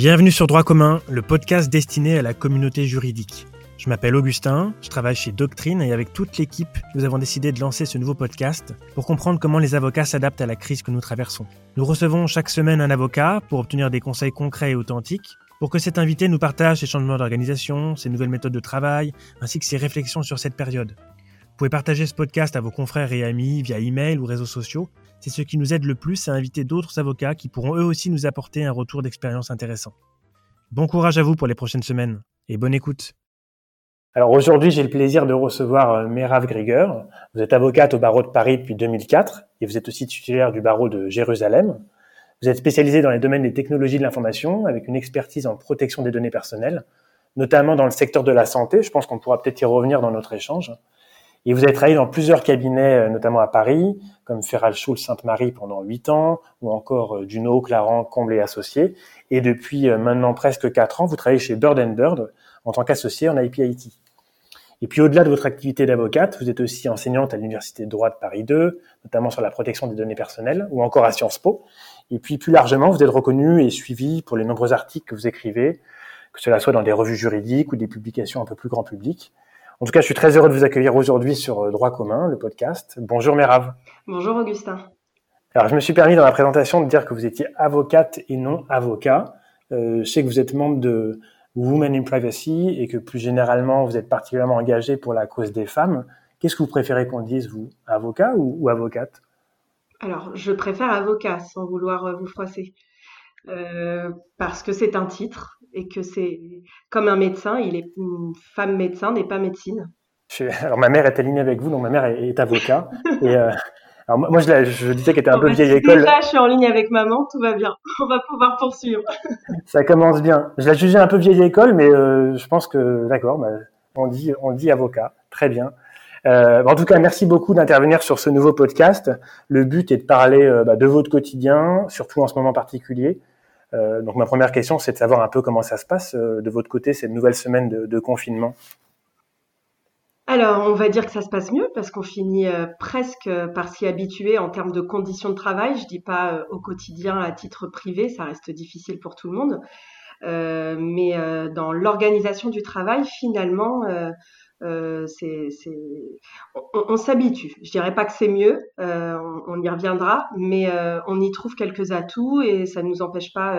Bienvenue sur Droit commun, le podcast destiné à la communauté juridique. Je m'appelle Augustin, je travaille chez Doctrine et avec toute l'équipe, nous avons décidé de lancer ce nouveau podcast pour comprendre comment les avocats s'adaptent à la crise que nous traversons. Nous recevons chaque semaine un avocat pour obtenir des conseils concrets et authentiques, pour que cet invité nous partage ses changements d'organisation, ses nouvelles méthodes de travail, ainsi que ses réflexions sur cette période. Vous pouvez partager ce podcast à vos confrères et amis via email ou réseaux sociaux. C'est ce qui nous aide le plus à inviter d'autres avocats qui pourront eux aussi nous apporter un retour d'expérience intéressant. Bon courage à vous pour les prochaines semaines et bonne écoute. Alors aujourd'hui, j'ai le plaisir de recevoir euh, Merav Grieger. Vous êtes avocate au barreau de Paris depuis 2004 et vous êtes aussi titulaire du barreau de Jérusalem. Vous êtes spécialisée dans les domaines des technologies de l'information avec une expertise en protection des données personnelles, notamment dans le secteur de la santé. Je pense qu'on pourra peut-être y revenir dans notre échange. Et vous avez travaillé dans plusieurs cabinets, euh, notamment à Paris, comme Ferral Schulz Sainte-Marie pendant huit ans, ou encore euh, Duno, Clarent, Comble et Associés. Et depuis maintenant presque quatre ans, vous travaillez chez Bird Bird en tant qu'associé en IPIT. Et puis au-delà de votre activité d'avocate, vous êtes aussi enseignante à l'Université de droit de Paris 2, notamment sur la protection des données personnelles, ou encore à Sciences Po. Et puis plus largement, vous êtes reconnu et suivi pour les nombreux articles que vous écrivez, que cela soit dans des revues juridiques ou des publications un peu plus grand public. En tout cas, je suis très heureux de vous accueillir aujourd'hui sur euh, Droit commun, le podcast. Bonjour Mérave. Bonjour Augustin. Alors, je me suis permis dans la présentation de dire que vous étiez avocate et non avocat. Euh, je sais que vous êtes membre de Women in Privacy et que plus généralement vous êtes particulièrement engagé pour la cause des femmes. Qu'est-ce que vous préférez qu'on dise, vous, avocat ou, avocate? Alors, je préfère avocat sans vouloir euh, vous froisser. Euh, parce que c'est un titre et que c'est comme un médecin, il est une femme médecin n'est pas médecine. alors ma mère est alignée avec vous, donc ma mère est, avocat et euh, alors moi, je, je disais qu'elle était un peu vieille école. Déjà, je suis en ligne avec maman, tout va bien. On va pouvoir poursuivre. Ça commence bien. Je la jugeais un peu vieille école, mais euh, je pense que d'accord. Bah, on dit, on dit avocat, très bien. Euh, en tout cas, merci beaucoup d'intervenir sur ce nouveau podcast. Le but est de parler euh, bah, de votre quotidien, surtout en ce moment particulier. Euh, donc ma première question, c'est de savoir un peu comment ça se passe euh, de votre côté cette nouvelle semaine de, confinement. Alors, on va dire que ça se passe mieux parce qu'on finit euh, presque par s'y habituer en termes de conditions de travail. Je dis pas au quotidien à titre privé, ça reste difficile pour tout le monde. Mais dans l'organisation du travail, finalement, c'est, on, s'habitue. Je dirais pas que c'est mieux, on, on, y reviendra, mais on y trouve quelques atouts et ça ne nous empêche pas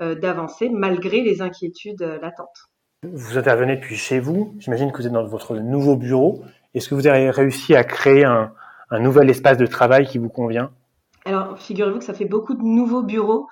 d'avancer malgré les inquiétudes latentes. Vous intervenez depuis chez vous. J'imagine que vous êtes dans votre nouveau bureau. Est-ce que vous avez réussi à créer un, nouvel espace de travail qui vous convient? Alors, figurez-vous que ça fait beaucoup de nouveaux bureaux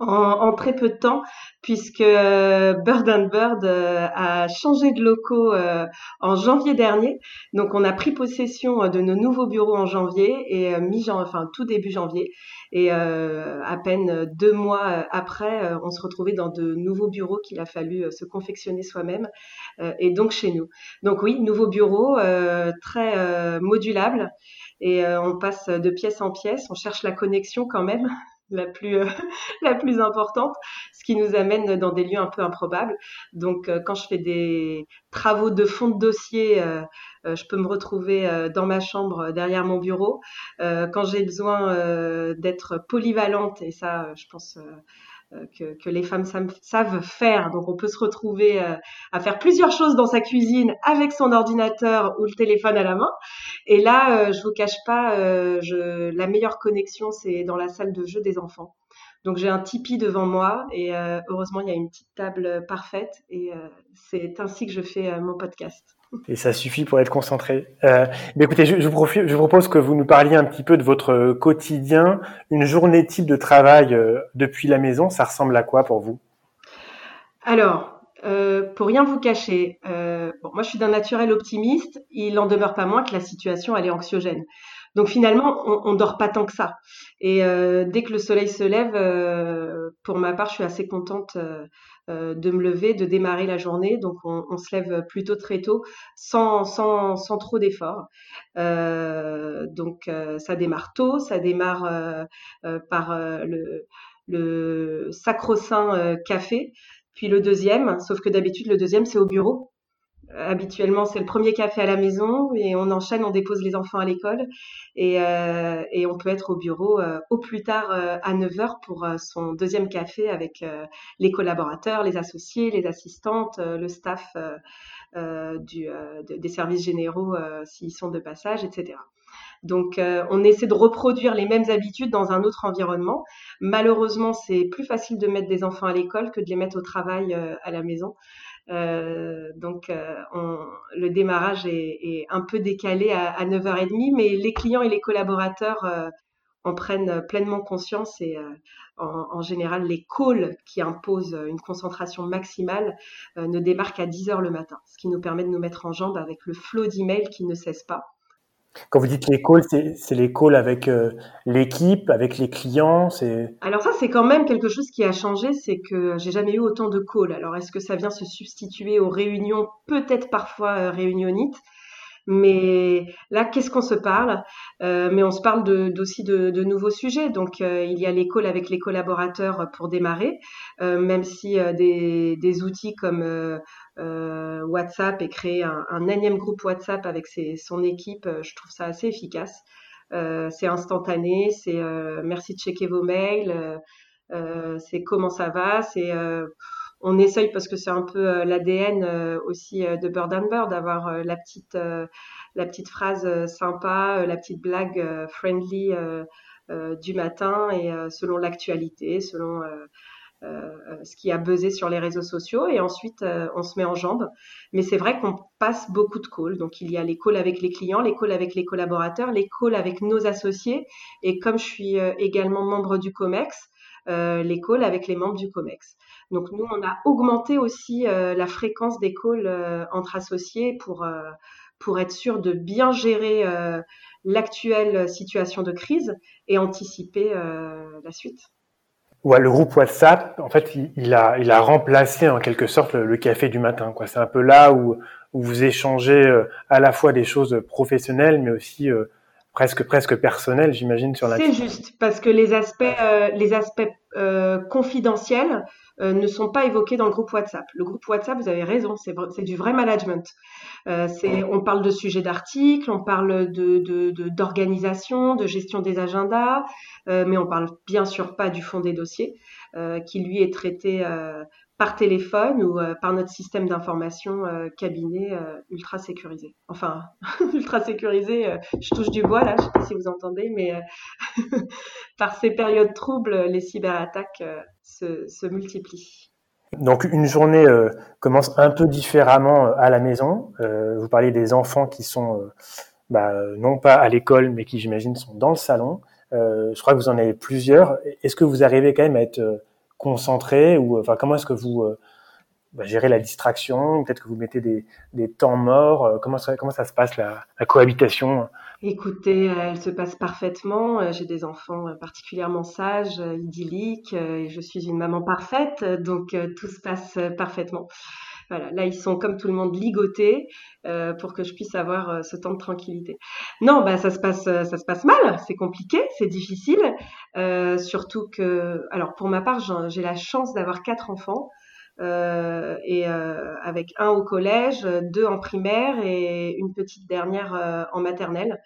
en, très peu de temps, puisque euh, Bird and Bird euh, a changé de locaux euh, en janvier dernier. Donc, on a pris possession de nos nouveaux bureaux en janvier et mi enfin tout début janvier. Et à peine deux mois après, on se retrouvait dans de nouveaux bureaux qu'il a fallu se confectionner soi-même, et donc chez nous. Donc oui, nouveaux bureaux très modulables et on passe de pièce en pièce. On cherche la connexion quand même la plus euh, la plus importante, ce qui nous amène dans des lieux un peu improbables. Donc euh, quand je fais des travaux de fond de dossier, euh, je peux me retrouver dans ma chambre derrière mon bureau. quand j'ai besoin d'être polyvalente et ça je pense euh, que, que, les femmes savent faire. Donc on peut se retrouver euh, à faire plusieurs choses dans sa cuisine avec son ordinateur ou le téléphone à la main. Et là, euh, je vous cache pas, je, la meilleure connexion, c'est dans la salle de jeu des enfants. Donc j'ai un Tipeee devant moi et heureusement il y a une petite table parfaite et c'est ainsi que je fais mon podcast. Et ça suffit pour être concentré. Euh, mais écoutez, je, vous propose que vous nous parliez un petit peu de votre quotidien. Une journée type de travail euh, depuis la maison, ça ressemble à quoi pour vous? Alors, euh, pour rien vous cacher, euh, bon, moi je suis d'un naturel optimiste. Il en demeure pas moins que la situation elle est anxiogène. Donc finalement, on, on dort pas tant que ça. Et euh, dès que le soleil se lève, euh, pour ma part, je suis assez contente euh, de me lever, de démarrer la journée. Donc on, se lève plutôt très tôt, sans, trop d'efforts. Euh, donc euh, ça démarre tôt, ça démarre par le sacro-saint café. Puis le deuxième, sauf que d'habitude le deuxième c'est au bureau. Habituellement, c'est le premier café à la maison et on enchaîne, on dépose les enfants à l'école et, euh, et on peut être au bureau euh, au plus tard euh, à 9h pour son deuxième café avec les collaborateurs, les associés, les assistantes, le staff du, des services généraux s'ils sont de passage, etc. Donc, on essaie de reproduire les mêmes habitudes dans un autre environnement. Malheureusement, c'est plus facile de mettre des enfants à l'école que de les mettre au travail à la maison. Euh, donc, euh, le démarrage est, un peu décalé à, 9h30, mais les clients et les collaborateurs euh, en prennent pleinement conscience et en, général, les calls qui imposent une concentration maximale ne démarrent qu'à 10h le matin, ce qui nous permet de nous mettre en jambe avec le flot d'emails qui ne cesse pas. Quand vous dites les calls, c'est les calls avec euh, l'équipe, avec les clients Alors ça, c'est quand même quelque chose qui a changé, c'est que j'ai jamais eu autant de calls. Alors est-ce que ça vient se substituer aux réunions, peut-être parfois euh, réunionites mais là, qu'est-ce qu'on se parle? Euh, Mais on se parle aussi de, de, nouveaux sujets. Donc, euh, il y a calls avec les collaborateurs pour démarrer, euh, même si des, des, outils comme WhatsApp et créer un, un, énième groupe WhatsApp avec ses, son équipe, je trouve ça assez efficace. c'est instantané, c'est merci de checker vos mails, c'est comment ça va, c'est on essaye parce que c'est un peu euh, l'ADN euh, aussi euh, de Bird and Bird d'avoir la petite la petite phrase sympa, la petite blague friendly du matin et selon l'actualité, selon ce qui a buzzé sur les réseaux sociaux et ensuite on se met en jambe. Mais c'est vrai qu'on passe beaucoup de calls. Donc il y a les calls avec les clients, les calls avec les collaborateurs, les calls avec nos associés et comme je suis également membre du COMEX, les calls avec les membres du COMEX. Donc nous, on a augmenté aussi euh, la fréquence des calls euh, entre associés pour, euh, pour être sûr de bien gérer l'actuelle situation de crise et anticiper la suite. Ouais, le groupe WhatsApp, en fait, il, a, il a remplacé en quelque sorte le, café du matin. C'est un peu là où, où vous échangez à la fois des choses professionnelles, mais aussi presque presque personnelles, j'imagine, sur la. C'est juste parce que les aspects, les aspects confidentiels euh, ne sont pas évoqués dans le groupe WhatsApp. Le groupe WhatsApp, vous avez raison, c'est du vrai management. Euh, on parle de sujets d'articles, on parle d'organisation, de, de, gestion des agendas, euh, mais on parle bien sûr pas du fond des dossiers, qui lui est traité par téléphone ou par notre système d'information cabinet ultra sécurisé. Enfin, ultra sécurisé, je touche du bois là, je sais pas si vous entendez, mais par ces périodes troubles, les cyberattaques se, multiplient. Donc une journée euh, commence un peu différemment euh, à la maison. Euh, vous parlez des enfants qui sont bah, non pas à l'école, mais qui j'imagine sont dans le salon. je crois que vous en avez plusieurs. Est-ce que vous arrivez quand même à être concentré ou enfin comment est-ce que vous bah, gérez la distraction? Peut-être que vous mettez des, des temps morts. comment ça, comment ça se passe la, la cohabitation? Écoutez, elle se passe parfaitement. Euh, j'ai des enfants euh, particulièrement sages, euh, idylliques, et je suis une maman parfaite, donc tout se passe parfaitement. Voilà, là ils sont comme tout le monde ligotés pour que je puisse avoir ce temps de tranquillité. Non, bah ça se passe, ça se passe mal, c'est compliqué, c'est difficile, surtout que, alors pour ma part, j'ai la chance d'avoir quatre enfants. Euh, et euh, avec un au collège, deux en primaire et une petite dernière euh, en maternelle.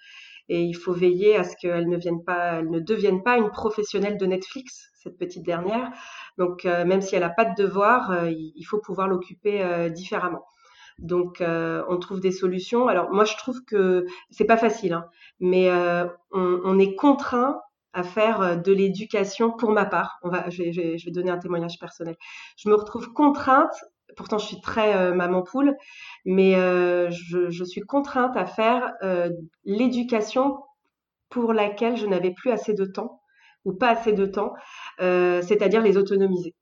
Et il faut veiller à ce qu'elle ne vienne pas, elle ne devienne pas une professionnelle de Netflix, cette petite dernière. Donc même si elle n'a pas de devoir, il faut pouvoir l'occuper différemment. Donc, on trouve des solutions. Alors, moi, je trouve que c'est pas facile, hein, mais on, on, est contraint à faire euh, de l'éducation pour ma part. On va, je vais, je, vais, donner un témoignage personnel. Je me retrouve contrainte, pourtant je suis très euh, maman poule, mais euh, je, je, suis contrainte à faire l'éducation pour laquelle je n'avais plus assez de temps ou pas assez de temps, c'est-à-dire les autonomiser.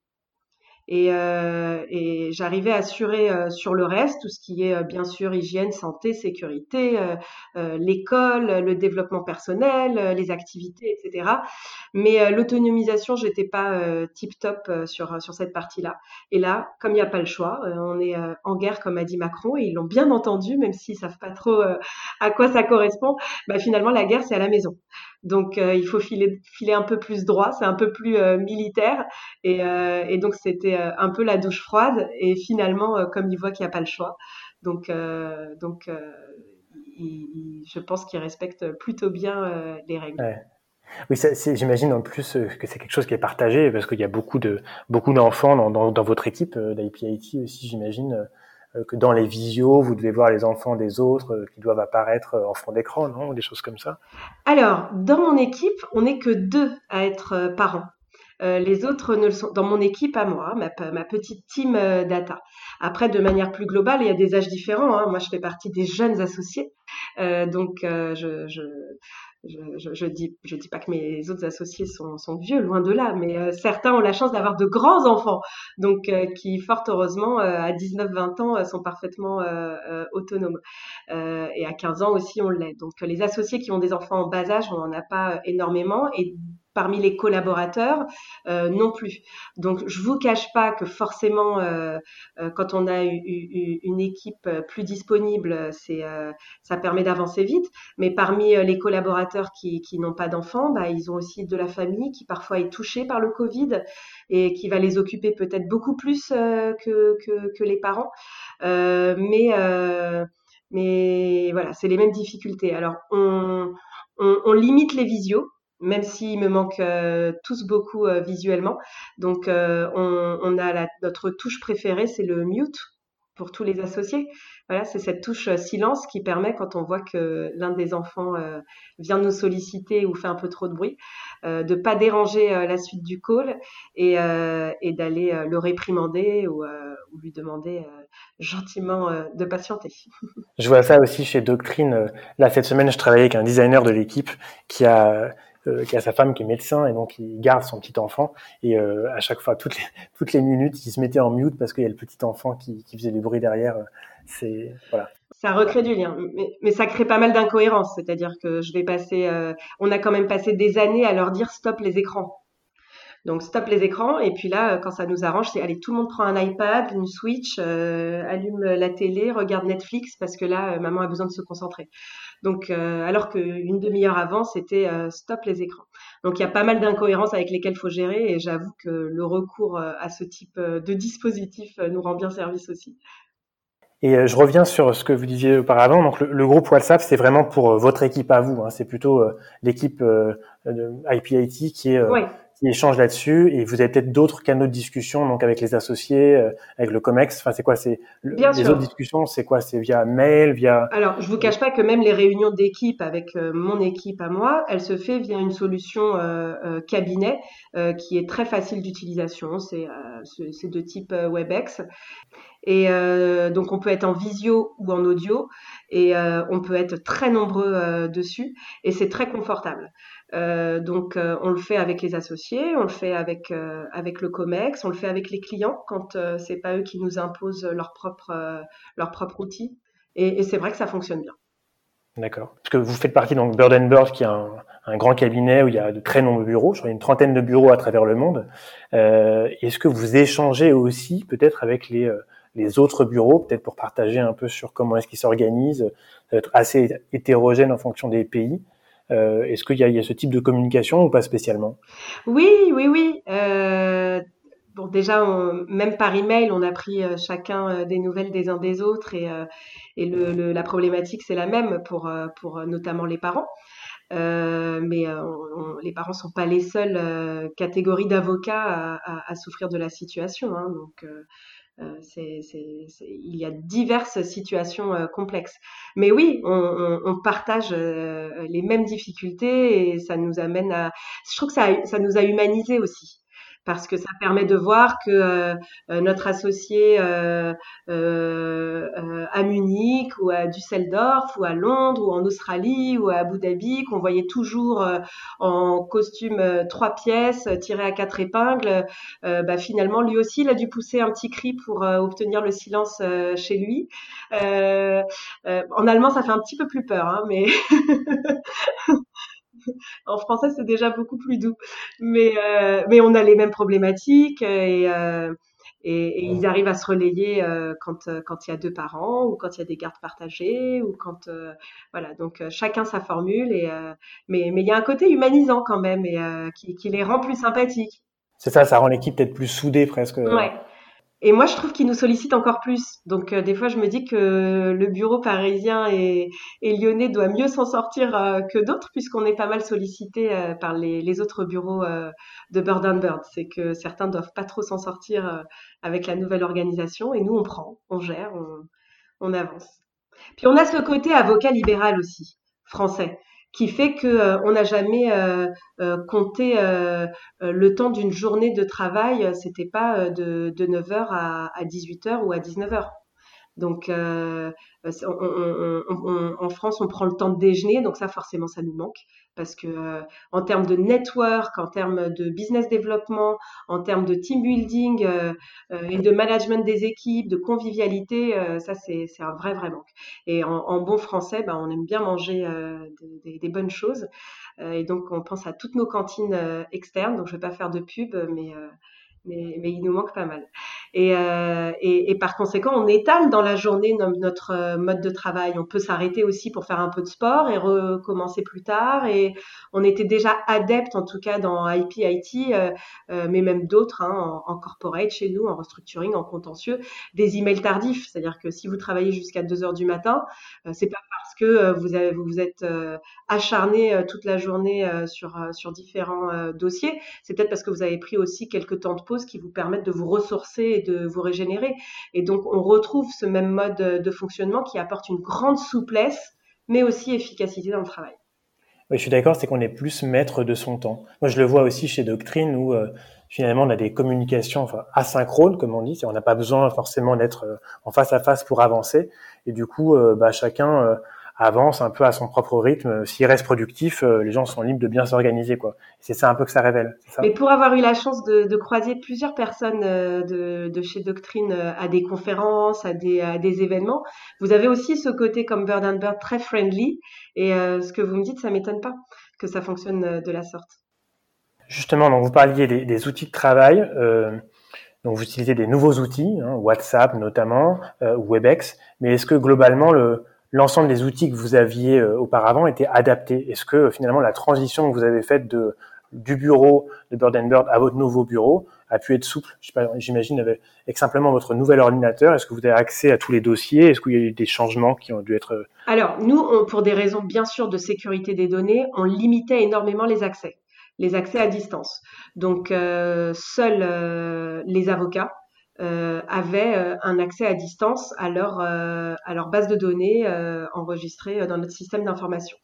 Et, euh, et j'arrivais à assurer euh, sur le reste tout ce qui est euh, bien sûr hygiène, santé, sécurité, euh, l'école, le développement personnel, les activités, etc. Mais l'autonomisation, j'étais pas tip top sur sur cette partie-là. Et là, comme il n'y a pas le choix, on est en guerre comme a dit Macron et ils l'ont bien entendu, même s'ils savent pas trop à quoi ça correspond. Bah, finalement, la guerre c'est à la maison. Donc il faut filer, filer un peu plus droit, c'est un peu plus militaire. Et, et donc c'était un peu la douche froide. Et finalement, comme ils voient qu'il n'y a pas le choix, Donc, donc je pense qu'ils respectent plutôt bien les règles. Oui, j'imagine en plus que c'est quelque chose qui est partagé parce qu'il y a beaucoup de beaucoup d'enfants dans, dans, votre équipe d'IPIT aussi, j'imagine euh, que dans les visios, vous devez voir les enfants des autres euh, qui doivent apparaître euh, en fond d'écran, non Des choses comme ça Alors, dans mon équipe, on n'est que deux à être parents. les autres ne le sont dans mon équipe à moi, ma, petite team data. Après, de manière plus globale, il y a des âges différents. Hein. Moi, je fais partie des jeunes associés, donc je, je, je, dis, je dis pas que mes autres associés sont, sont vieux, loin de là, mais euh, certains ont la chance d'avoir de grands enfants, donc euh, qui, fort heureusement, euh, à 19-20 ans, sont parfaitement autonomes. et à 15 ans aussi, on l'est. Donc les associés qui ont des enfants en bas âge, on n'en a pas énormément. Et parmi les collaborateurs euh, non plus. Donc je vous cache pas que forcément euh, euh, quand on a une équipe plus disponible, c'est ça permet d'avancer vite. Mais parmi les collaborateurs qui, qui n'ont pas d'enfants, bah, ils ont aussi de la famille qui parfois est touchée par le Covid et qui va les occuper peut-être beaucoup plus que, que, que, les parents. mais mais voilà, c'est les mêmes difficultés. Alors on, on, on limite les visios même s'ils me manquent euh, tous beaucoup euh, visuellement. Donc, euh, on, a notre touche préférée, c'est le mute pour tous les associés. Voilà, c'est cette touche silence qui permet, quand on voit que l'un des enfants vient nous solliciter ou fait un peu trop de bruit, de de pas déranger la suite du call et, d'aller le réprimander ou, lui demander gentiment de patienter. Je vois ça aussi chez Doctrine. Là, cette semaine, je travaillais avec un designer de l'équipe qui a euh, qui a sa femme qui est médecin et donc il garde son petit enfant et euh, à chaque fois toutes les toutes les minutes il se mettait en mute parce qu'il y a le petit enfant qui, qui faisait du bruit derrière c'est voilà ça recrée du lien, mais, mais ça crée pas mal d'incohérences. C'est-à-dire que je vais passer, euh, on a quand même passé des années à leur dire stop les écrans. Donc stop les écrans et puis là quand ça nous arrange c'est allez tout le monde prend un iPad, une Switch, allume la télé, regarde Netflix parce que là maman a besoin de se concentrer. Donc, euh, alors qu'une demi-heure avant, c'était euh, stop les écrans. Donc, il y a pas mal d'incohérences avec lesquelles il faut gérer et j'avoue que le recours euh, à ce type de dispositif nous rend bien service aussi. Et je reviens sur ce que vous disiez auparavant. Donc, le, groupe WhatsApp, c'est vraiment pour votre équipe à vous. Hein. C'est plutôt l'équipe de IPIT qui est qui échangent là-dessus et vous avez peut-être d'autres canaux de discussion donc avec les associés, euh, avec le Comex. Enfin, c'est quoi C'est les autres discussions, c'est quoi C'est via mail, via. Alors, je vous cache pas que même les réunions d'équipe avec euh, mon équipe à moi, elle se fait via une solution euh, cabinet qui est très facile d'utilisation. C'est c'est de type WebEx. Et donc on peut être en visio ou en audio et on peut être très nombreux dessus et c'est très confortable. Euh, donc euh, on le fait avec les associés, on le fait avec euh, avec le Comex, on le fait avec les clients quand c'est pas eux qui nous imposent leur propre leur propre outil. Et, c'est vrai que ça fonctionne bien. D'accord. Parce que vous faites partie donc Bird and Bird, qui est un, un, grand cabinet où il y a de très nombreux bureaux, crois une trentaine de bureaux à travers le monde. Est-ce que vous échangez aussi peut-être avec les les autres bureaux, peut-être pour partager un peu sur comment est-ce qu'ils s'organisent, être assez hétérogène en fonction des pays. Euh, est-ce qu'il y, a ce type de communication ou pas spécialement? Oui, oui, oui. Euh, bon, déjà, même par email, on a pris euh, chacun des nouvelles des uns des autres et, et la problématique c'est la même pour, pour notamment les parents. mais les parents sont pas les seules catégories d'avocats à, à, souffrir de la situation. Hein, donc euh, c'est, il y a diverses situations euh, complexes. Mais oui, on, on, partage euh, les mêmes difficultés et ça nous amène à. Je trouve que ça, ça nous a humanisé aussi parce que ça permet de voir que euh, euh, notre associé euh, à Munich ou à Düsseldorf ou à Londres ou en Australie ou à Abu Dhabi, qu'on voyait toujours en costume trois pièces tiré à quatre épingles, bah, finalement lui aussi il a dû pousser un petit cri pour obtenir le silence chez lui. en allemand ça fait un petit peu plus peur, hein, mais en français, c'est déjà beaucoup plus doux. Mais, euh, mais on a les mêmes problématiques et, euh, et, ils arrivent à se relayer euh, quand quand il y a deux parents ou quand il y a des gardes partagées ou quand voilà. Donc chacun sa formule et mais mais il y a un côté humanisant quand même et qui, qui les rend plus sympathiques. C'est ça, ça rend l'équipe peut-être plus soudée presque. Ouais. Et moi, je trouve qu'ils nous sollicitent encore plus. Donc, euh, des fois, je me dis que le bureau parisien et, et lyonnais doit mieux s'en sortir euh, que d'autres, puisqu'on est pas mal sollicité euh, par les, les, autres bureaux de Bird and Bird. C'est que certains doivent pas trop s'en sortir avec la nouvelle organisation, et nous, on prend, on gère, on, on avance. Puis, on a ce côté avocat libéral aussi, français qui fait que euh, on n'a jamais euh, euh, compté le temps d'une journée de travail. C'était pas de, de 9h à, à 18h ou à 19h. Donc, euh, en France, on prend le temps de déjeuner, donc ça, forcément, ça nous manque parce que euh, en termes de network, en termes de business développement, en termes de team building euh, et de management des équipes, de convivialité, ça, c'est un vrai, vrai manque. Et en, bon français, ben, on aime bien manger des, des, bonnes choses. et donc, on pense à toutes nos cantines externes. Donc, je vais pas faire de pub, mais mais, mais, il nous manque pas mal. Et, euh, et, et, par conséquent, on étale dans la journée notre euh, mode de travail. On peut s'arrêter aussi pour faire un peu de sport et recommencer plus tard. Et on était déjà adepte, en tout cas dans IP, IT, euh, euh, mais même d'autres, hein, en, corporate chez nous, en restructuring, en contentieux, des emails tardifs. C'est-à-dire que si vous travaillez jusqu'à 2 heures du matin, euh, c'est pas parce que vous, avez, vous vous êtes acharné toute la journée sur, sur différents dossiers. C'est peut-être parce que vous avez pris aussi quelques temps de pause qui vous permettent de vous ressourcer de vous régénérer. Et donc, on retrouve ce même mode de fonctionnement qui apporte une grande souplesse, mais aussi efficacité dans le travail. Oui, je suis d'accord, c'est qu'on est plus maître de son temps. Moi, je le vois aussi chez Doctrine où euh, finalement on a des communications asynchrones, comme on dit. On n'a pas besoin forcément d'être euh, en face à face pour avancer. Et du coup, euh, bah, chacun avance un peu à son propre rythme. S'il reste productif, euh, les gens sont libres de bien s'organiser, quoi. C'est ça un peu que ça révèle. Mais pour avoir eu la chance de, de croiser plusieurs personnes euh, de, de, chez Doctrine euh, à des conférences, à des, à des, événements, vous avez aussi ce côté comme Bird and Bird très friendly. Et ce que vous me dites, ça m'étonne pas que ça fonctionne de la sorte. Justement, donc vous parliez des, des outils de travail. Euh, donc vous utilisez des nouveaux outils, hein, WhatsApp notamment, euh, Webex. Mais est-ce que globalement le l'ensemble des outils que vous aviez euh, auparavant étaient adaptés Est-ce que finalement la transition que vous avez faite du bureau de Bird Bird à votre nouveau bureau a pu être souple? J'imagine avec, simplement votre nouvel ordinateur. Est-ce que vous avez accès à tous les dossiers? Est-ce qu'il y a eu des changements qui ont dû être euh, Alors nous, pour des raisons bien sûr de sécurité des données, on limitait énormément les accès, les accès à distance. Donc euh, seuls euh, les avocats euh, avaient euh, un accès à distance à leur, euh, à leur base de données enregistrée dans notre système d'information.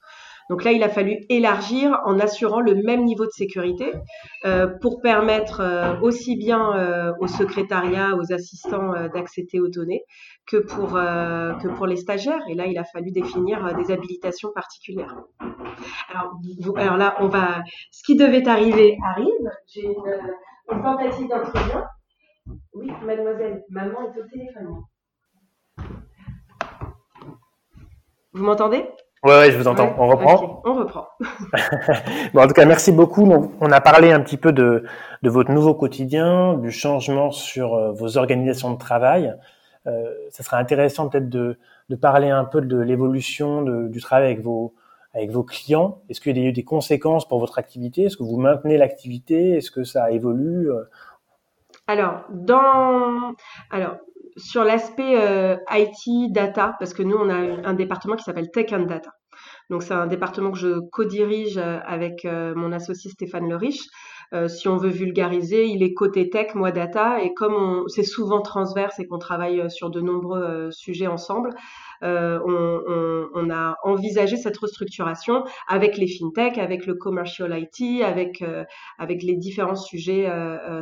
Donc là, il a fallu élargir en assurant le même niveau de sécurité euh, pour permettre euh, aussi bien euh, au secrétariat, aux assistants d'accéder aux données que pour, que pour les stagiaires. Et là, il a fallu définir des habilitations particulières. Alors, alors, là, on va. Ce qui devait arriver arrive. J'ai une, une tentative d'entretien. Oui, mademoiselle, maman est au téléphone. Vous m'entendez? Ouais, ouais, je vous entends. on reprend? on reprend. bon, en tout cas, merci beaucoup. on a parlé un petit peu de, de votre nouveau quotidien, du changement sur euh, vos organisations de travail. Euh, ça serait intéressant peut-être de, de parler un peu de l'évolution du travail avec vos avec vos clients. Est-ce qu'il y a eu des conséquences pour votre activité? Est-ce que vous maintenez l'activité? Est-ce que ça évolue? Alors, dans, alors, sur l'aspect euh, IT, data, parce que nous, on a un département qui s'appelle Tech and Data. Donc, c'est un département que je co-dirige euh, avec euh, mon associé Stéphane Leriche. si on veut vulgariser, il est côté tech, moi data, et comme c'est souvent transverse et qu'on travaille sur de nombreux sujets ensemble, euh, on, on, on, a envisagé cette restructuration avec les fintech, avec le commercial IT, avec avec les différents sujets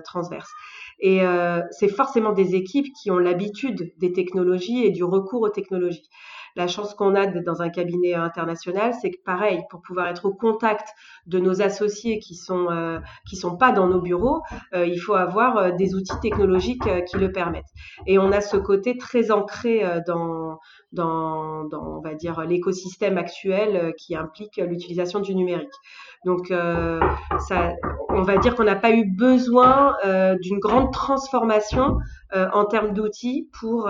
transverses. Et euh, c'est forcément des équipes qui ont l'habitude des technologies et du recours aux technologies. La chance qu'on a dans un cabinet international, c'est que pareil, pour pouvoir être au contact de nos associés qui sont euh, qui sont pas dans nos bureaux, euh, il faut avoir euh, des outils technologiques qui le permettent. Et on a ce côté très ancré dans dans, dans on va dire l'écosystème actuel qui implique l'utilisation du numérique. Donc, ça, on va dire qu'on n'a pas eu besoin d'une grande transformation en termes d'outils pour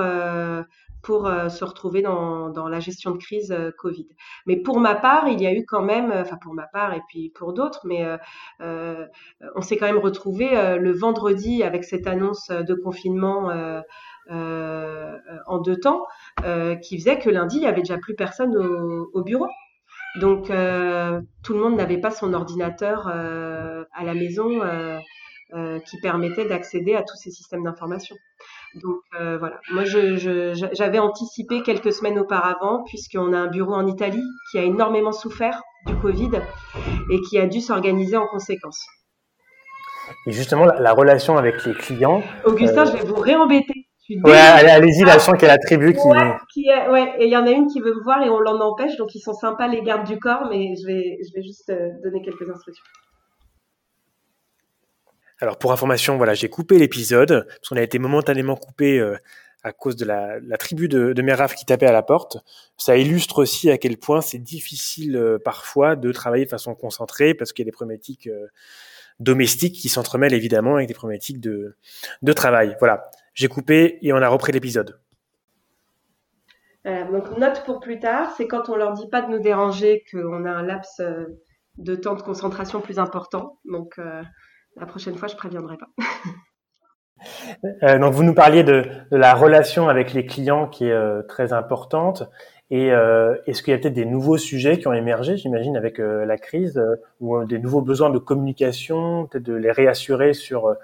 pour se retrouver dans, la gestion de crise Covid. Mais pour ma part, il y a eu quand même, enfin pour ma part et puis pour d'autres, mais on s'est quand même retrouvé le vendredi avec cette annonce de confinement. en deux temps, qui faisait que lundi, il y avait déjà plus personne au, au bureau. Donc, euh, tout le monde n'avait pas son ordinateur euh, à la maison euh, qui permettait d'accéder à tous ces systèmes d'information. Donc voilà, moi j'avais anticipé quelques semaines auparavant, puisqu'on a un bureau en Italie qui a énormément souffert du Covid et qui a dû s'organiser en conséquence. Et justement, la, relation avec les clients. Augustin, je vais vous réembêter. Ouais, allez-y, là, je sens qu'il y a la tribu qui. Ouais, ouais, et il y en a une qui veut me voir et on l'en empêche, donc ils sont sympas les gardes du corps, mais je vais, je vais juste euh, donner quelques instructions. Alors pour information, voilà, j'ai coupé l'épisode parce qu'on a été momentanément coupé euh, à cause de la, tribu de, de Meraf qui tapait à la porte. Ça illustre aussi à quel point c'est difficile euh, parfois de travailler de façon concentrée parce qu'il y a des problématiques domestiques qui s'entremêlent évidemment avec des problématiques de, travail. Voilà. J'ai coupé et on a repris l'épisode. Euh, donc note pour plus tard, c'est quand on leur dit pas de nous déranger qu'on a un laps euh, de temps de concentration plus important. Donc euh, la prochaine fois, je préviendrai pas. donc vous nous parliez de, la relation avec les clients qui est très importante. Et est-ce qu'il y a peut-être des nouveaux sujets qui ont émergé, j'imagine, avec la crise, ou des nouveaux besoins de communication, peut-être de les réassurer sur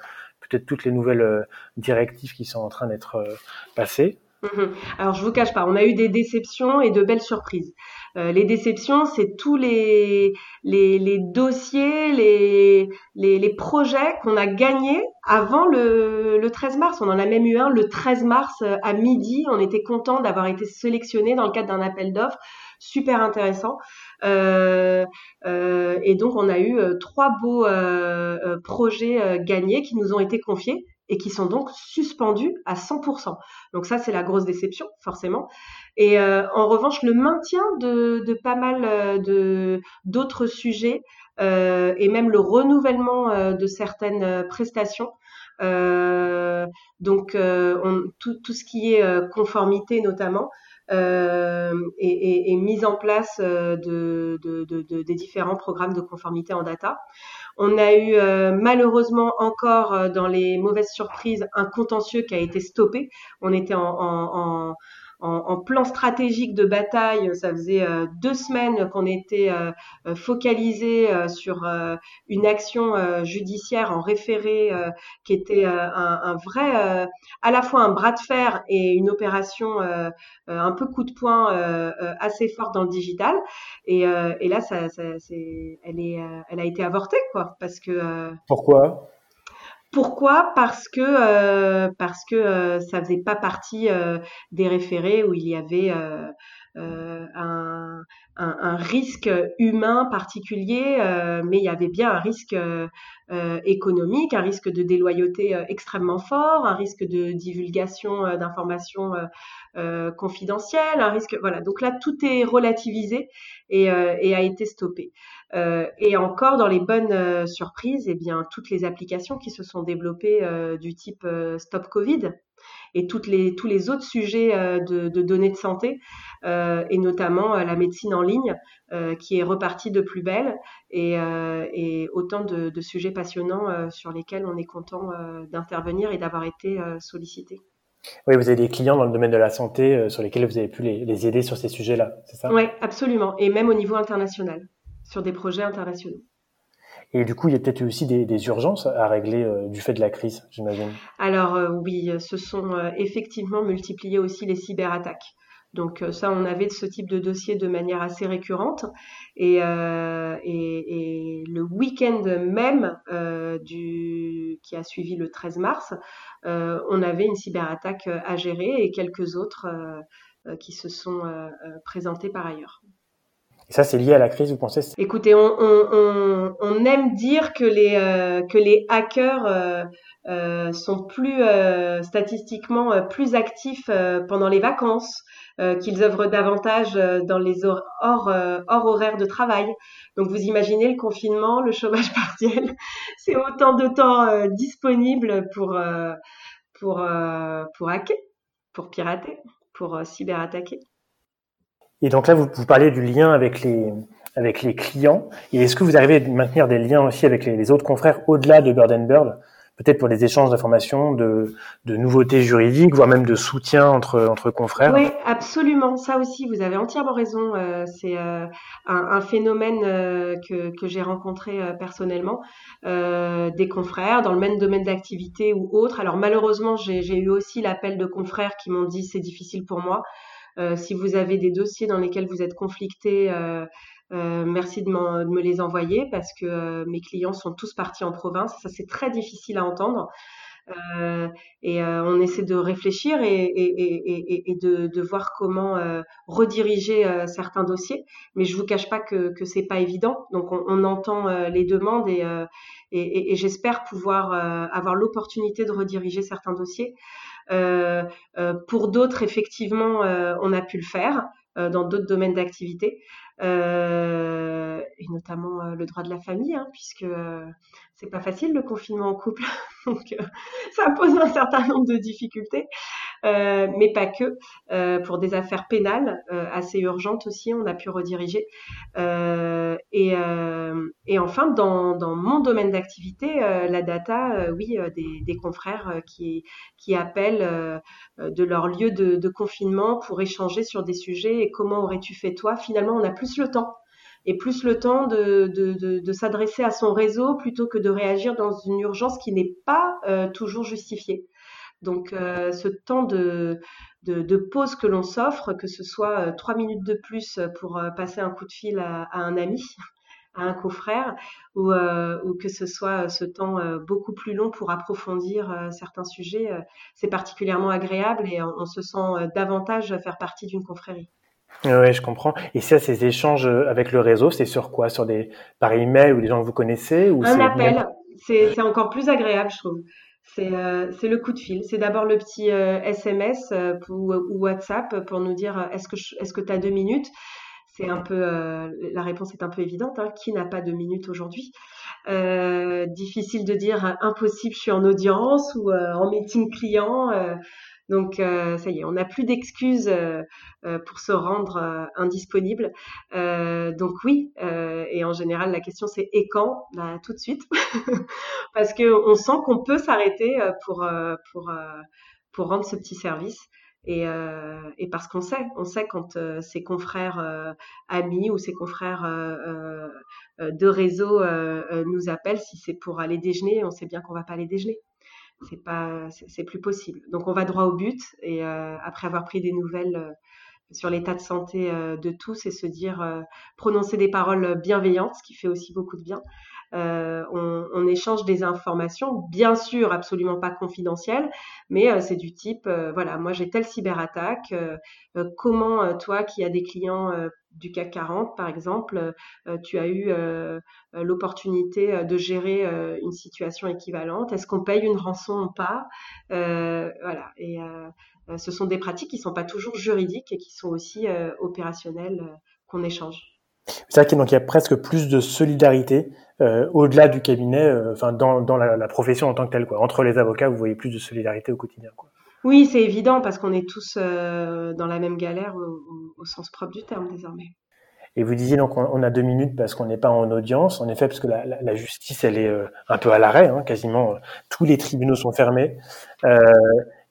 peut-être toutes les nouvelles euh, directives qui sont en train d'être euh, passées? Mhm. alors je vous cache pas, on a eu des déceptions et de belles surprises. Euh, les déceptions, c'est tous les, les, dossiers, les, les, projets qu'on a gagnés avant le, le 13 mars. On en a même eu un le 13 mars à midi. On était content d'avoir été sélectionné dans le cadre d'un appel d'offres super intéressant. Euh, euh, et donc, on a eu euh, trois beaux projets gagnés qui nous ont été confiés et qui sont donc suspendus à 100%. Donc ça, c'est la grosse déception, forcément. Et en revanche, le maintien de, de pas mal de d'autres sujets euh, et même le renouvellement de certaines prestations. Euh, donc on, tout, tout, ce qui est conformité notamment, euh, et, mise en place euh, de, des différents programmes de conformité en data. On a eu euh, malheureusement encore dans les mauvaises surprises un contentieux qui a été stoppé. On était en, plan stratégique de bataille. Ça faisait euh, deux semaines qu'on était euh, euh, focalisé sur une action judiciaire en référé qui était un, vrai, à la fois un bras de fer et une opération un peu coup de poing assez forte dans le digital. Et, et là, ça, ça elle, est, elle a été avortée, quoi, parce que. Pourquoi? Pourquoi? Parce que euh, parce que euh, ça faisait pas partie euh, des référés où il y avait un, un, risque humain particulier, mais il y avait bien un risque économique, un risque de déloyauté extrêmement fort, un risque de divulgation d'informations confidentielles, un risque voilà. Donc là, tout est relativisé et, et a été stoppé. Euh, et encore dans les bonnes euh, surprises, eh bien toutes les applications qui se sont développées euh, du type Stop Covid et toutes les, tous les autres sujets de, de, données de santé et notamment la médecine en ligne qui est repartie de plus belle et, et autant de, de, sujets passionnants sur lesquels on est content d'intervenir et d'avoir été sollicité. Oui, vous avez des clients dans le domaine de la santé sur lesquels vous avez pu les, les aider sur ces sujets-là, c'est ça? Oui, absolument, et même au niveau international sur des projets internationaux. Et du coup, il y a peut-être aussi des, urgences à régler euh, du fait de la crise, j'imagine. Alors euh, oui, sont euh, effectivement multipliés aussi les cyberattaques. Donc ça, on avait ce type de dossier de manière assez récurrente. Et, le week-end même qui a suivi le 13 mars, on avait une cyberattaque à gérer et quelques autres qui se sont présentés par ailleurs ça, c'est lié à la crise, vous pensez Écoutez, on, aime dire que les, euh, hackers euh, euh, sont plus statistiquement plus actifs pendant les vacances, qu'ils œuvrent davantage dans les hors, hors, hors horaires de travail. Donc vous imaginez le confinement, le chômage partiel, c'est autant de temps disponible pour, pour, pour hacker, pour pirater. pour cyberattaquer. Et donc là, vous, vous parlez du lien avec les, avec les clients. Et est-ce que vous arrivez à maintenir des liens aussi avec les, autres confrères au-delà de Bird Bird peut-être pour les échanges d'informations, de, de, nouveautés juridiques, voire même de soutien entre, entre confrères Oui, absolument. Ça aussi, vous avez entièrement raison. Euh, c'est euh, un, un, phénomène euh, que, que j'ai rencontré personnellement. des confrères dans le même domaine d'activité ou autre. Alors malheureusement, j'ai eu aussi l'appel de confrères qui m'ont dit c'est difficile pour moi. Euh, si vous avez des dossiers dans lesquels vous êtes conflicté, euh, euh, merci de, me les envoyer parce que mes clients sont tous partis en province. Ça, c'est très difficile à entendre. Euh, et euh, on essaie de réfléchir et, et, et, de, de, voir comment euh, rediriger certains dossiers. Mais je vous cache pas que, que c'est pas évident. Donc on, on entend les demandes et, et, j'espère pouvoir avoir l'opportunité de rediriger certains dossiers. Pour d'autres, effectivement, on a pu le faire dans d'autres domaines d'activité. Euh, et notamment euh, le droit de la famille, hein, puisque euh, c'est pas facile le confinement en couple, donc ça pose un certain nombre de difficultés, mais pas que. pour des affaires pénales assez urgentes aussi, on a pu rediriger. Et, et, enfin, dans, dans mon domaine d'activité, la data, oui, des, des, confrères qui, qui appellent de leur lieu de, de confinement pour échanger sur des sujets et comment aurais-tu fait toi? Finalement, on a plus le temps et plus le temps de, de, de, s'adresser à son réseau plutôt que de réagir dans une urgence qui n'est pas euh, toujours justifiée. Donc euh, ce temps de, de, pause que l'on s'offre, que ce soit euh, trois minutes de plus pour passer un coup de fil à, un ami, à un confrère, ou, ou que ce soit ce temps beaucoup plus long pour approfondir certains sujets, c'est particulièrement agréable et on se sent davantage faire partie d'une confrérie. Oui, je comprends. Et ça, ces échanges avec le réseau, c'est sur quoi? Sur des par email ou des gens que vous connaissez ou Un appel. C'est encore plus agréable, je trouve. C'est euh, le coup de fil. C'est d'abord le petit SMS euh, euh ou, WhatsApp pour nous dire est-ce que tu as deux minutes? C'est un peu la réponse est un peu évidente. Hein. Qui n'a pas deux minutes aujourd'hui? Difficile de dire impossible, je suis en audience ou en meeting client. Donc euh, ça y est, on n'a plus d'excuses euh, euh, pour se rendre indisponible. donc oui, et en général la question c'est et quand? Bah, Tout de suite, parce que on sent qu'on peut s'arrêter pour pour pour rendre ce petit service. Et, et, parce qu'on sait, on sait quand ses confrères amis ou ses confrères de réseau nous appellent, si c'est pour aller déjeuner, on sait bien qu'on va pas aller déjeuner c'est pas, c'est plus possible. Donc on va droit au but et euh, après avoir pris des nouvelles euh, sur l'état de santé euh, de tous et se dire prononcer des paroles bienveillantes, ce qui fait aussi beaucoup de bien. On, on, échange des informations, bien sûr absolument pas confidentielles, mais c'est du type voilà moi j'ai telle cyberattaque, comment toi qui as des clients du CAC 40, par exemple, euh, tu as eu euh, euh, l'opportunité de gérer une situation équivalente. Est-ce qu'on paye une rançon ou pas? Voilà. Et ce sont des pratiques qui ne sont pas toujours juridiques et qui sont aussi opérationnelles qu'on échange. C'est vrai qu'il y a presque plus de solidarité au-delà du cabinet, enfin dans, la, profession en tant que telle. Quoi. Entre les avocats, vous voyez plus de solidarité au quotidien. Quoi. Oui, c'est évident parce qu'on est tous euh, dans la même galère au, sens propre du terme désormais. Et vous disiez donc on, a deux minutes parce qu'on n'est pas en audience, en effet, parce que la, justice elle est euh, un peu à l'arrêt, hein, quasiment euh, tous les tribunaux sont fermés.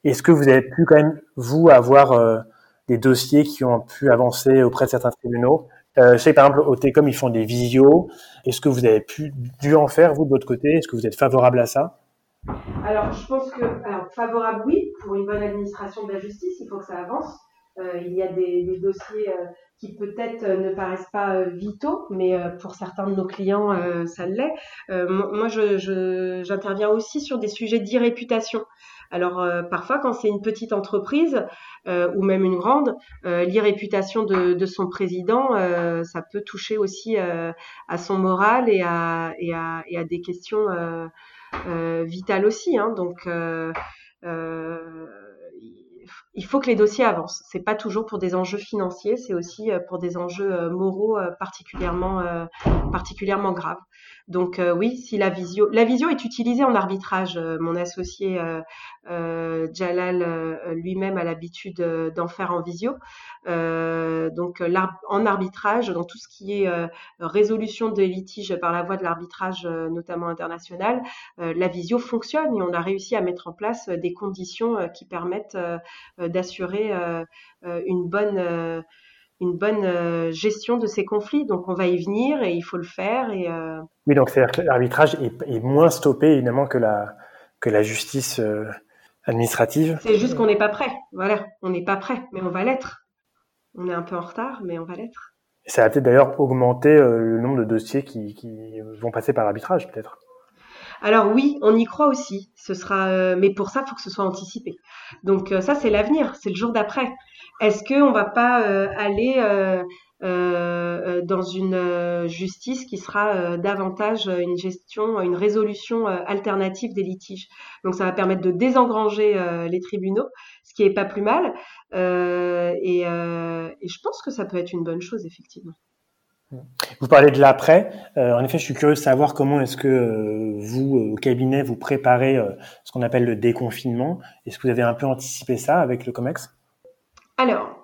Est-ce que vous avez pu quand même vous avoir des dossiers qui ont pu avancer auprès de certains tribunaux? Je sais par exemple au Técom ils font des visios. Est-ce que vous avez pu dû en faire vous de votre côté? Est-ce que vous êtes favorable à ça? Alors, je pense que, alors, favorable, oui, pour une bonne administration de la justice, il faut que ça avance. Euh, il y a des, dossiers euh, qui peut-être euh, ne paraissent pas vitaux, mais pour certains de nos clients, ça l'est. moi, j'interviens aussi sur des sujets d'irréputation. Alors parfois, quand c'est une petite entreprise ou même une grande, l'irréputation de, son président, ça peut toucher aussi à son moral et à, et à des questions euh, vital aussi. Hein, donc, euh, euh, il faut que les dossiers avancent. C'est pas toujours pour des enjeux financiers, c'est aussi pour des enjeux moraux particulièrement particulièrement graves. Donc euh, oui, si la visio, la visio est utilisée en arbitrage. Euh, mon associé euh, Jalal lui-même a l'habitude d'en faire en visio. donc en arbitrage, dans tout ce qui est résolution des litiges par la voie de l'arbitrage, notamment international, la visio fonctionne et on a réussi à mettre en place des conditions qui permettent d'assurer une bonne une bonne euh, gestion de ces conflits. Donc on va y venir et il faut le faire. Et, euh, Oui, donc c'est-à-dire que l'arbitrage est, moins stoppé évidemment que la, que la justice euh, administrative. C'est juste qu'on n'est pas prêt. Voilà, on n'est pas prêt, mais on va l'être. On est un peu en retard, mais on va l'être. Ça va peut-être d'ailleurs augmenter le nombre de dossiers qui, qui vont passer par l'arbitrage, peut-être. Alors oui, on y croit aussi. Ce sera, mais pour ça, il faut que ce soit anticipé. Donc ça, c'est l'avenir, c'est le jour d'après. Est-ce qu'on va pas euh, aller euh, euh, dans une justice qui sera davantage une gestion, une résolution alternative des litiges? Donc ça va permettre de désengranger les tribunaux, ce qui est pas plus mal. Et, je pense que ça peut être une bonne chose effectivement. Vous parlez de l'après. en effet, je suis curieux de savoir comment est-ce que vous, au cabinet, vous préparez ce qu'on appelle le déconfinement. Est-ce que vous avez un peu anticipé ça avec le COMEX? Alors,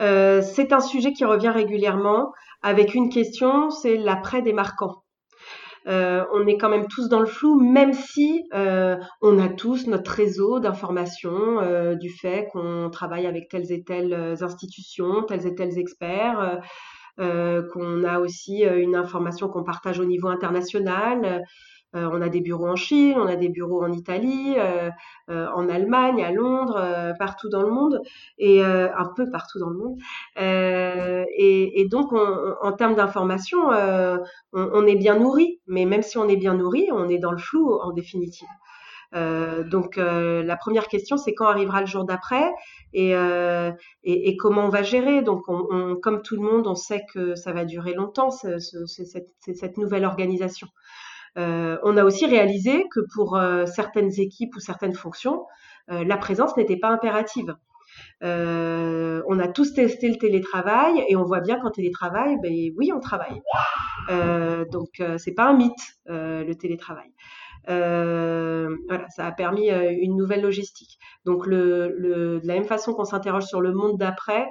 euh, c'est un sujet qui revient régulièrement avec une question, c'est l'après démarquant. Euh, on est quand même tous dans le flou, même si euh, on a tous notre réseau d'informations du fait qu'on travaille avec telles et telles institutions, tels et tels experts, qu'on a aussi une information qu'on partage au niveau international. Euh, on a des bureaux en Chine, on a des bureaux en Italie, euh, euh, en Allemagne, à Londres, partout dans le monde, et un peu partout dans le monde. Et, donc, en termes d'information, on, est bien nourri, mais même si on est bien nourri, on est dans le flou en définitive. donc la première question, c'est quand arrivera le jour d'après et, comment on va gérer. Donc, comme tout le monde, on sait que ça va durer longtemps, cette, nouvelle organisation. Euh, on a aussi réalisé que pour euh, certaines équipes ou certaines fonctions, euh, la présence n'était pas impérative. on a tous testé le télétravail et on voit bien qu'en télétravail, ben oui, on travaille. donc c'est pas un mythe le télétravail. Voilà, ça a permis une nouvelle logistique. Donc de la même façon qu'on s'interroge sur le monde d'après,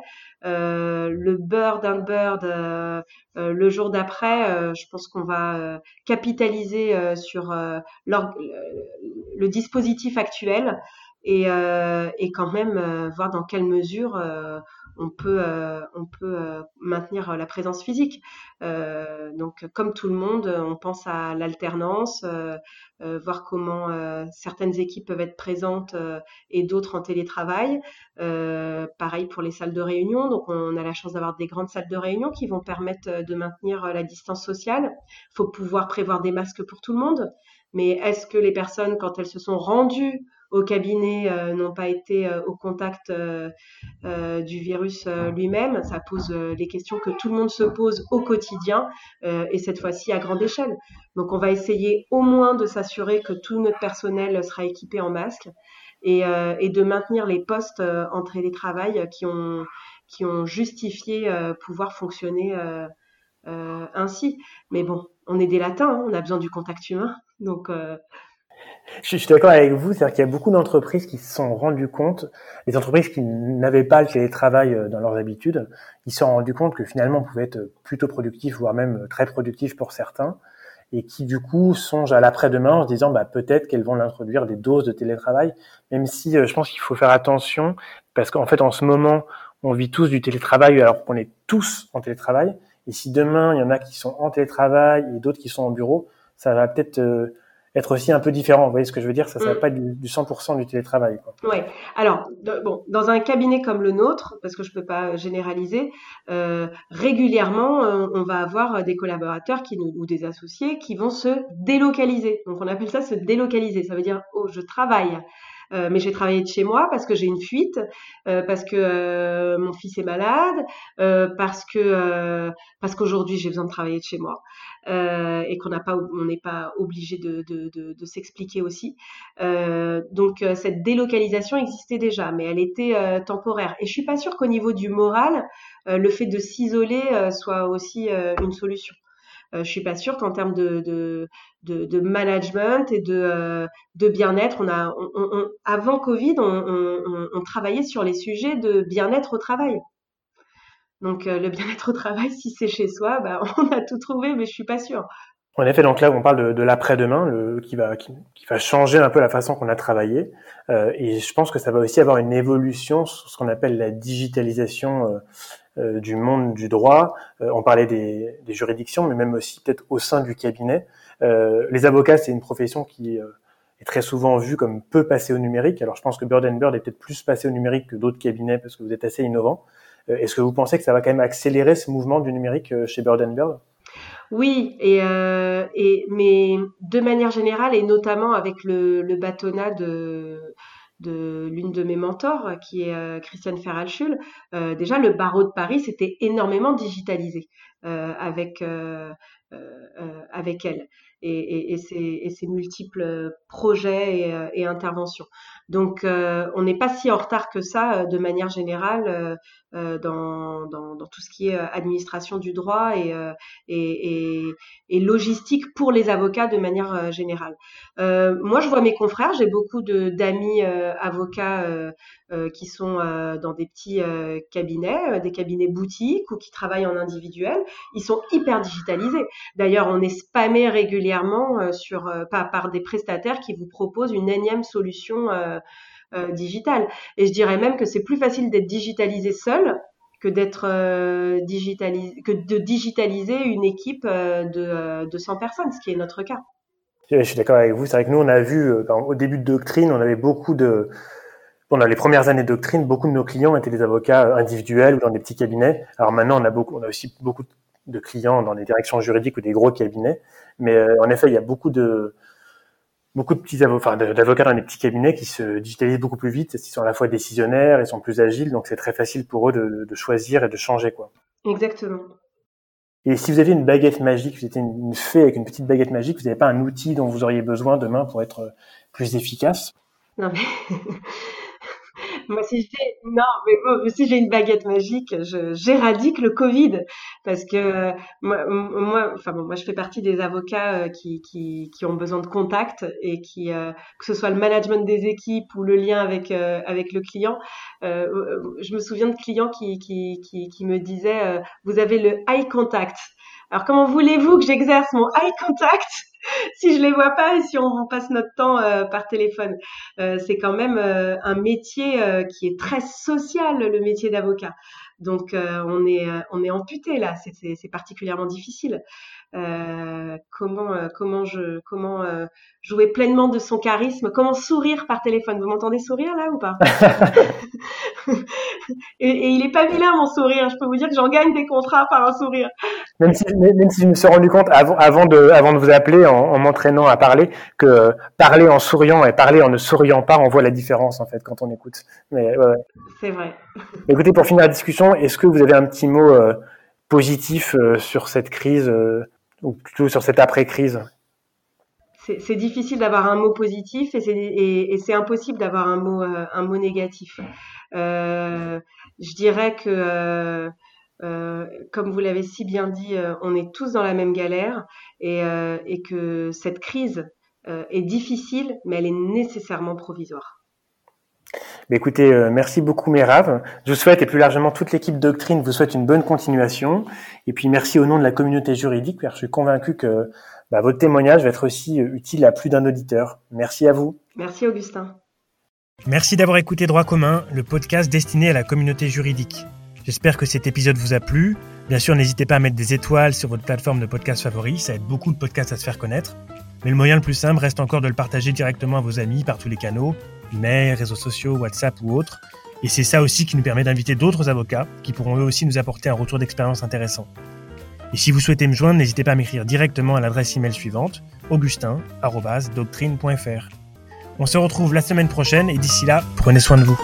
euh, le bird and bird euh, euh, le jour d'après, je pense qu'on va capitaliser sur le, dispositif actuel et, et quand même voir dans quelle mesure on peut, euh, on peut euh, maintenir la présence physique. Euh, donc, comme tout le monde, on pense à l'alternance, voir comment certaines équipes peuvent être présentes et d'autres en télétravail. pareil pour les salles de réunion. Donc, on a la chance d'avoir des grandes salles de réunion qui vont permettre de maintenir la distance sociale. Il faut pouvoir prévoir des masques pour tout le monde. Mais est-ce que les personnes, quand elles se sont rendues au cabinet euh, n'ont pas été euh, au contact euh, du virus lui-même. Ça pose les questions que tout le monde se pose au quotidien et cette fois-ci à grande échelle. Donc on va essayer au moins de s'assurer que tout notre personnel sera équipé en masque et, de maintenir les postes en télétravail qui ont justifié pouvoir fonctionner ainsi. Mais bon, on est des latins, hein, on a besoin du contact humain. Donc, je suis d'accord avec vous, c'est-à-dire qu'il y a beaucoup d'entreprises qui se sont rendues compte, les entreprises qui n'avaient pas le télétravail euh, dans leurs habitudes, ils se sont rendus compte que finalement on pouvait être plutôt productif, voire même très productif pour certains, et qui du coup songent à l'après-demain en se disant bah, peut-être qu'elles vont l'introduire des doses de télétravail, même si euh, je pense qu'il faut faire attention, parce qu'en fait en ce moment on vit tous du télétravail alors qu'on est tous en télétravail, et si demain il y en a qui sont en télétravail et d'autres qui sont en bureau, ça va peut-être euh, être aussi un peu différent. Vous voyez ce que je veux dire? Ça ne va mm. pas du, du 100% du télétravail. Oui. Alors, bon, dans un cabinet comme le nôtre, parce que je peux pas généraliser, euh, régulièrement, euh, on va avoir des collaborateurs qui nous, ou des associés qui vont se délocaliser. Donc, on appelle ça se délocaliser. Ça veut dire, oh, je travaille euh, mais j'ai travaillé de chez moi parce que j'ai une fuite, euh, parce que euh, mon fils est malade, parce que parce qu'aujourd'hui j'ai besoin de travailler de chez moi et qu'on n'a pas, on n'est pas obligé de, de, de, de s'expliquer aussi. donc cette délocalisation existait déjà, mais elle était temporaire. Et je suis pas sûre qu'au niveau du moral, le fait de s'isoler soit aussi une solution. Je suis pas sûre qu'en termes de, de, de, management et de, de bien-être, on a, avant Covid, on, travaillait sur les sujets de bien-être au travail. Donc le bien-être au travail, si c'est chez soi, bah, on a tout trouvé, mais je suis pas sûre. En effet, donc là, on parle de, de l'après-demain, qui va qui, va changer un peu la façon qu'on a travaillé, euh, et je pense que ça va aussi avoir une évolution sur ce qu'on appelle la digitalisation euh, euh du monde du droit. Euh, on parlait des, des, juridictions, mais même aussi peut-être au sein du cabinet. Euh, les avocats, c'est une profession qui est très souvent vue comme peu passée au numérique. Alors, je pense que Bird Bird est peut-être plus passé au numérique que d'autres cabinets parce que vous êtes assez innovant. Est-ce que vous pensez que ça va quand même accélérer ce mouvement du numérique chez Bird Bird? Oui, et, euh, et, mais de manière générale, et notamment avec le, le bâtonnat de, de l'une de mes mentors, qui est euh, Christiane Ferralchul, euh, déjà le barreau de Paris s'était énormément digitalisé euh, euh, euh, avec elle et, et, ses, multiples projets et, et interventions. Donc, on n'est pas si en retard que ça de manière générale euh, dans, tout ce qui est euh, administration du droit et, euh, logistique pour les avocats de manière générale. Euh, moi, je vois mes confrères, j'ai beaucoup d'amis avocats qui sont dans des petits cabinets, des cabinets boutiques ou qui travaillent en individuel. Ils sont hyper digitalisés. D'ailleurs, on est spammé régulièrement par, des prestataires qui vous proposent une énième solution euh, digital. Et je dirais même que c'est plus facile d'être digitalisé seul que d'être euh, que de digitaliser une équipe euh, de, de 100 personnes, ce qui est notre cas. Je suis d'accord avec vous. C'est vrai que nous, on a vu au début de Doctrine, on avait beaucoup de pendant les premières années de Doctrine, beaucoup de nos clients étaient des avocats individuels ou dans des petits cabinets. Alors maintenant, on a beaucoup, on a aussi beaucoup de clients dans des directions juridiques ou des gros cabinets. Mais en effet, il y a beaucoup de beaucoup de petits avocats, d'avocats dans les petits cabinets qui se digitalisent beaucoup plus vite, ils sont à la fois décisionnaires, ils sont plus agiles, donc c'est très facile pour eux de, de, choisir et de changer, quoi. Exactement. Et si vous aviez une baguette magique, vous étiez une fée avec une petite baguette magique, vous n'avez pas un outil dont vous auriez besoin demain pour être plus efficace? Non mais moi, si j'ai, non, mais si j'ai une baguette magique, j'éradique le Covid parce que moi, moi, enfin bon, moi, je fais partie des avocats euh, qui, qui, qui ont besoin de contact et qui, euh, que ce soit le management des équipes ou le lien avec euh, avec le client. je me souviens de clients qui qui qui, qui me disaient, vous avez le eye contact. Alors comment voulez-vous que j'exerce mon eye contact si je les vois pas et si on passe notre temps euh, par téléphone? Euh, c'est quand même euh, un métier qui est très social, le métier d'avocat. Donc on est on est amputé là, c'est particulièrement difficile. Comment comment je comment jouer pleinement de son charisme, comment sourire par téléphone. Vous m'entendez sourire là ou pas? Et, et, il est pas vilain mon sourire. Je peux vous dire que j'en gagne des contrats par un sourire. Même si, même si je me suis rendu compte avant, avant, de, avant de vous appeler, en, en m'entraînant à parler, que parler en souriant et parler en ne souriant pas, on voit la différence en fait quand on écoute. Mais ouais. C'est vrai. Écoutez, pour finir la discussion, est-ce que vous avez un petit mot euh, positif euh, sur cette crise euh, ou plutôt sur cette après-crise c'est difficile d'avoir un mot positif et c'est impossible d'avoir un mot, euh, un mot négatif. Euh, je dirais que, euh, comme vous l'avez si bien dit, on est tous dans la même galère et, et que cette crise est difficile, mais elle est nécessairement provisoire. Mais écoutez, merci beaucoup Merav. Je vous souhaite et plus largement toute l'équipe Doctrine vous souhaite une bonne continuation. Et puis merci au nom de la communauté juridique, car je suis convaincu que bah, votre témoignage va être aussi euh, utile à plus d'un auditeur. Merci à vous. Merci Augustin. Merci d'avoir écouté Droit commun, le podcast destiné à la communauté juridique. J'espère que cet épisode vous a plu. Bien sûr, n'hésitez pas à mettre des étoiles sur votre plateforme de podcast favori, ça aide beaucoup de podcasts à se faire connaître. Mais le moyen le plus simple reste encore de le partager directement à vos amis par tous les canaux, email, réseaux sociaux, WhatsApp ou autres. Et c'est ça aussi qui nous permet d'inviter d'autres avocats qui pourront eux aussi nous apporter un retour d'expérience intéressant. Et si vous souhaitez me joindre, n'hésitez pas à m'écrire directement à l'adresse email suivante augustin.doctrine.fr. On se retrouve la semaine prochaine et d'ici là, prenez soin de vous.